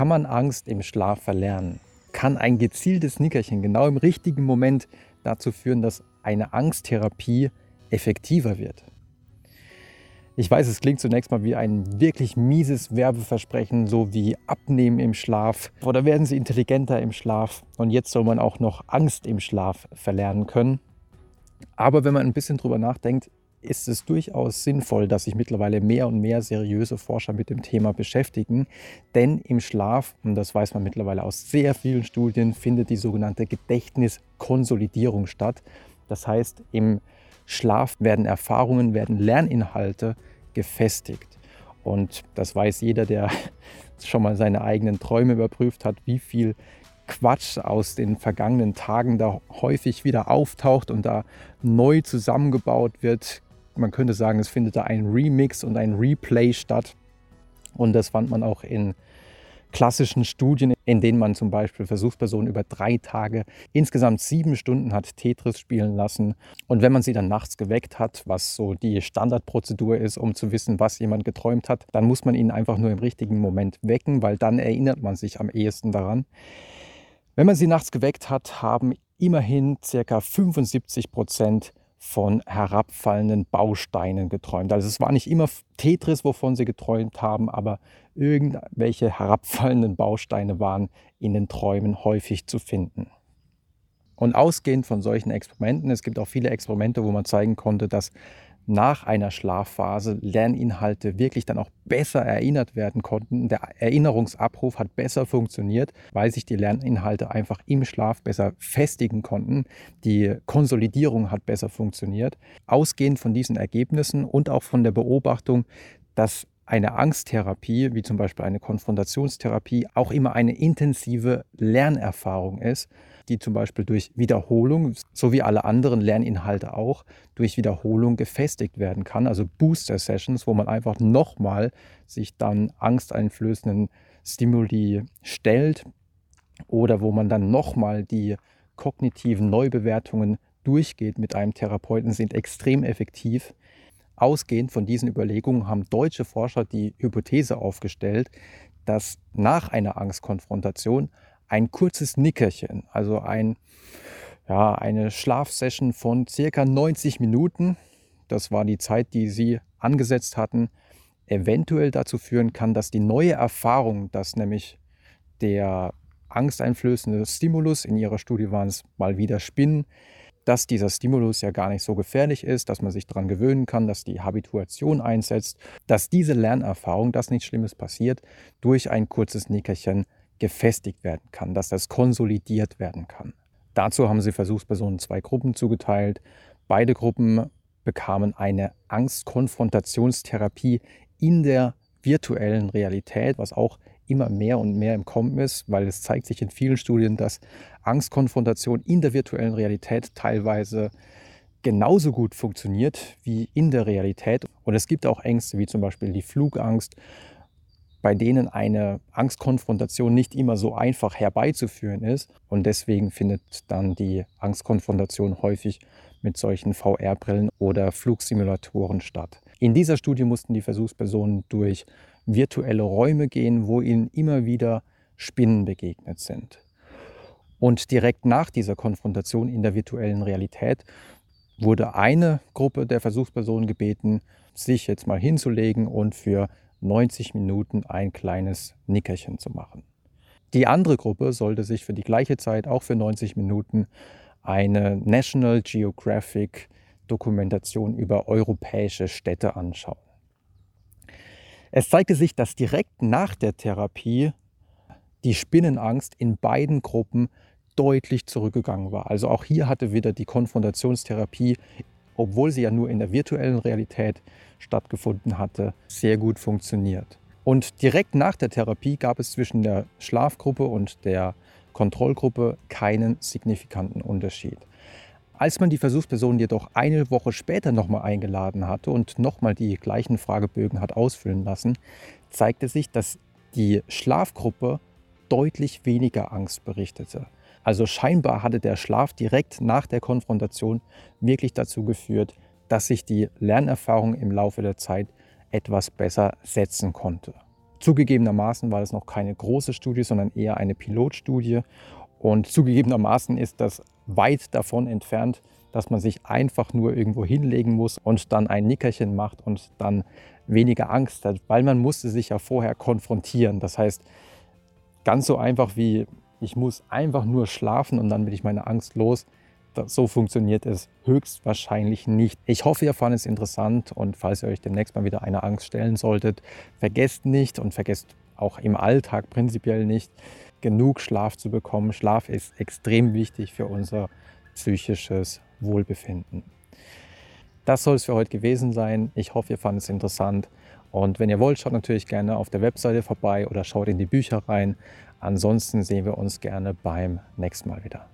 Kann man Angst im Schlaf verlernen? Kann ein gezieltes Nickerchen genau im richtigen Moment dazu führen, dass eine Angsttherapie effektiver wird? Ich weiß, es klingt zunächst mal wie ein wirklich mieses Werbeversprechen, so wie Abnehmen im Schlaf oder werden Sie intelligenter im Schlaf und jetzt soll man auch noch Angst im Schlaf verlernen können. Aber wenn man ein bisschen drüber nachdenkt, ist es durchaus sinnvoll, dass sich mittlerweile mehr und mehr seriöse Forscher mit dem Thema beschäftigen. Denn im Schlaf, und das weiß man mittlerweile aus sehr vielen Studien, findet die sogenannte Gedächtniskonsolidierung statt. Das heißt, im Schlaf werden Erfahrungen, werden Lerninhalte gefestigt. Und das weiß jeder, der schon mal seine eigenen Träume überprüft hat, wie viel Quatsch aus den vergangenen Tagen da häufig wieder auftaucht und da neu zusammengebaut wird. Man könnte sagen, es findet da ein Remix und ein Replay statt. Und das fand man auch in klassischen Studien, in denen man zum Beispiel Versuchspersonen über drei Tage insgesamt sieben Stunden hat Tetris spielen lassen. Und wenn man sie dann nachts geweckt hat, was so die Standardprozedur ist, um zu wissen, was jemand geträumt hat, dann muss man ihn einfach nur im richtigen Moment wecken, weil dann erinnert man sich am ehesten daran. Wenn man sie nachts geweckt hat, haben immerhin ca. 75 Prozent von herabfallenden Bausteinen geträumt. Also es war nicht immer Tetris, wovon sie geträumt haben, aber irgendwelche herabfallenden Bausteine waren in den Träumen häufig zu finden. Und ausgehend von solchen Experimenten, es gibt auch viele Experimente, wo man zeigen konnte, dass nach einer Schlafphase Lerninhalte wirklich dann auch besser erinnert werden konnten. Der Erinnerungsabruf hat besser funktioniert, weil sich die Lerninhalte einfach im Schlaf besser festigen konnten. Die Konsolidierung hat besser funktioniert. Ausgehend von diesen Ergebnissen und auch von der Beobachtung, dass eine Angsttherapie, wie zum Beispiel eine Konfrontationstherapie, auch immer eine intensive Lernerfahrung ist, die zum Beispiel durch Wiederholung, so wie alle anderen Lerninhalte auch, durch Wiederholung gefestigt werden kann. Also Booster-Sessions, wo man einfach nochmal sich dann angsteinflößenden Stimuli stellt oder wo man dann nochmal die kognitiven Neubewertungen durchgeht mit einem Therapeuten, sind extrem effektiv. Ausgehend von diesen Überlegungen haben deutsche Forscher die Hypothese aufgestellt, dass nach einer Angstkonfrontation ein kurzes Nickerchen, also ein, ja, eine Schlafsession von circa 90 Minuten, das war die Zeit, die sie angesetzt hatten, eventuell dazu führen kann, dass die neue Erfahrung, dass nämlich der angsteinflößende Stimulus, in ihrer Studie waren es mal wieder Spinnen, dass dieser Stimulus ja gar nicht so gefährlich ist, dass man sich daran gewöhnen kann, dass die Habituation einsetzt, dass diese Lernerfahrung, dass nichts Schlimmes passiert, durch ein kurzes Nickerchen gefestigt werden kann, dass das konsolidiert werden kann. Dazu haben sie Versuchspersonen zwei Gruppen zugeteilt. Beide Gruppen bekamen eine Angstkonfrontationstherapie in der virtuellen Realität, was auch immer mehr und mehr im Kommen ist, weil es zeigt sich in vielen Studien, dass Angstkonfrontation in der virtuellen Realität teilweise genauso gut funktioniert wie in der Realität. Und es gibt auch Ängste wie zum Beispiel die Flugangst bei denen eine Angstkonfrontation nicht immer so einfach herbeizuführen ist. Und deswegen findet dann die Angstkonfrontation häufig mit solchen VR-Brillen oder Flugsimulatoren statt. In dieser Studie mussten die Versuchspersonen durch virtuelle Räume gehen, wo ihnen immer wieder Spinnen begegnet sind. Und direkt nach dieser Konfrontation in der virtuellen Realität wurde eine Gruppe der Versuchspersonen gebeten, sich jetzt mal hinzulegen und für 90 Minuten ein kleines Nickerchen zu machen. Die andere Gruppe sollte sich für die gleiche Zeit, auch für 90 Minuten, eine National Geographic Dokumentation über europäische Städte anschauen. Es zeigte sich, dass direkt nach der Therapie die Spinnenangst in beiden Gruppen deutlich zurückgegangen war. Also auch hier hatte wieder die Konfrontationstherapie obwohl sie ja nur in der virtuellen Realität stattgefunden hatte, sehr gut funktioniert. Und direkt nach der Therapie gab es zwischen der Schlafgruppe und der Kontrollgruppe keinen signifikanten Unterschied. Als man die Versuchspersonen jedoch eine Woche später nochmal eingeladen hatte und nochmal die gleichen Fragebögen hat ausfüllen lassen, zeigte sich, dass die Schlafgruppe deutlich weniger Angst berichtete. Also scheinbar hatte der Schlaf direkt nach der Konfrontation wirklich dazu geführt, dass sich die Lernerfahrung im Laufe der Zeit etwas besser setzen konnte. Zugegebenermaßen war es noch keine große Studie, sondern eher eine Pilotstudie. Und zugegebenermaßen ist das weit davon entfernt, dass man sich einfach nur irgendwo hinlegen muss und dann ein Nickerchen macht und dann weniger Angst hat, weil man musste sich ja vorher konfrontieren. Das heißt, ganz so einfach wie ich muss einfach nur schlafen und dann bin ich meine Angst los, so funktioniert es höchstwahrscheinlich nicht. Ich hoffe, ihr fandet es interessant und falls ihr euch demnächst mal wieder eine Angst stellen solltet, vergesst nicht und vergesst auch im Alltag prinzipiell nicht, genug Schlaf zu bekommen. Schlaf ist extrem wichtig für unser psychisches Wohlbefinden. Das soll es für heute gewesen sein. Ich hoffe, ihr fandet es interessant. Und wenn ihr wollt, schaut natürlich gerne auf der Webseite vorbei oder schaut in die Bücher rein. Ansonsten sehen wir uns gerne beim nächsten Mal wieder.